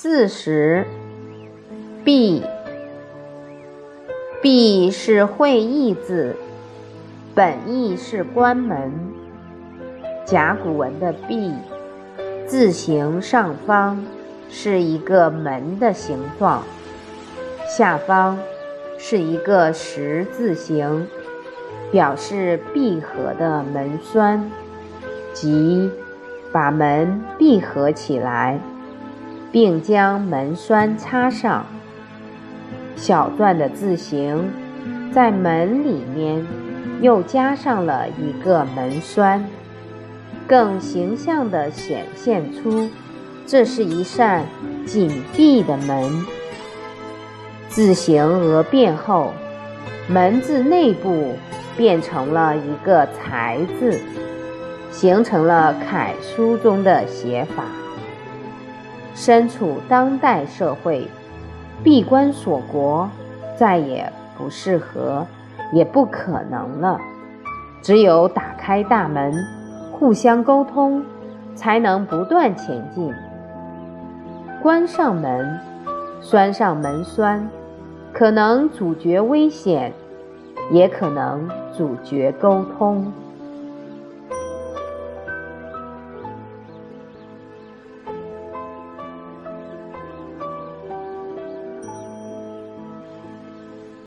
四十，闭，闭是会意字，本意是关门。甲骨文的闭，字形上方是一个门的形状，下方是一个十字形，表示闭合的门栓，即把门闭合起来。并将门栓插上。小篆的字形在门里面又加上了一个门栓，更形象地显现出这是一扇紧闭的门。字形额变后，门字内部变成了一个才字，形成了楷书中的写法。身处当代社会，闭关锁国再也不适合，也不可能了。只有打开大门，互相沟通，才能不断前进。关上门，拴上门栓，可能阻绝危险，也可能阻绝沟通。